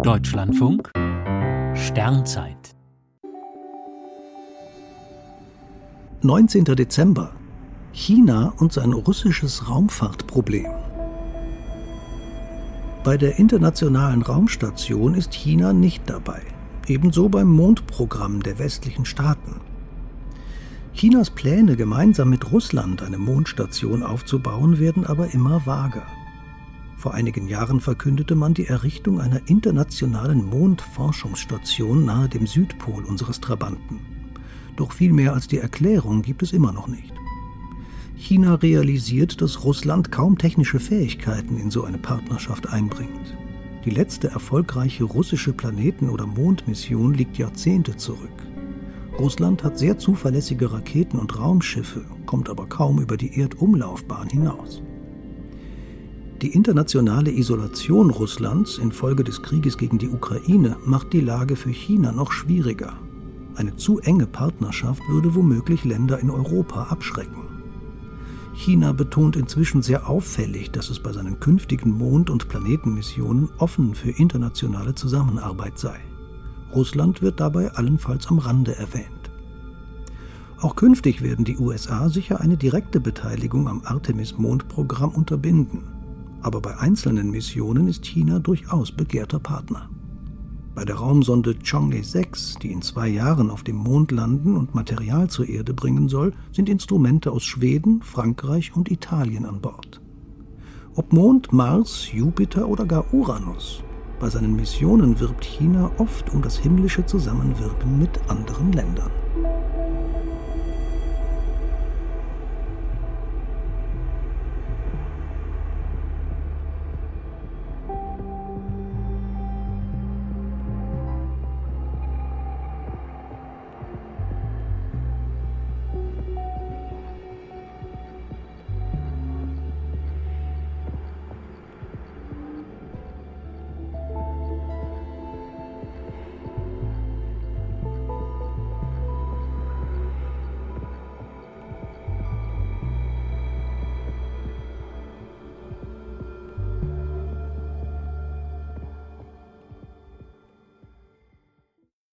Deutschlandfunk Sternzeit 19. Dezember China und sein russisches Raumfahrtproblem. Bei der internationalen Raumstation ist China nicht dabei, ebenso beim Mondprogramm der westlichen Staaten. Chinas Pläne, gemeinsam mit Russland eine Mondstation aufzubauen, werden aber immer vager. Vor einigen Jahren verkündete man die Errichtung einer internationalen Mondforschungsstation nahe dem Südpol unseres Trabanten. Doch viel mehr als die Erklärung gibt es immer noch nicht. China realisiert, dass Russland kaum technische Fähigkeiten in so eine Partnerschaft einbringt. Die letzte erfolgreiche russische Planeten- oder Mondmission liegt Jahrzehnte zurück. Russland hat sehr zuverlässige Raketen und Raumschiffe, kommt aber kaum über die Erdumlaufbahn hinaus. Die internationale Isolation Russlands infolge des Krieges gegen die Ukraine macht die Lage für China noch schwieriger. Eine zu enge Partnerschaft würde womöglich Länder in Europa abschrecken. China betont inzwischen sehr auffällig, dass es bei seinen künftigen Mond- und Planetenmissionen offen für internationale Zusammenarbeit sei. Russland wird dabei allenfalls am Rande erwähnt. Auch künftig werden die USA sicher eine direkte Beteiligung am Artemis-Mondprogramm unterbinden aber bei einzelnen Missionen ist China durchaus begehrter Partner. Bei der Raumsonde Chang'e 6, die in zwei Jahren auf dem Mond landen und Material zur Erde bringen soll, sind Instrumente aus Schweden, Frankreich und Italien an Bord. Ob Mond, Mars, Jupiter oder gar Uranus, bei seinen Missionen wirbt China oft um das himmlische Zusammenwirken mit anderen Ländern.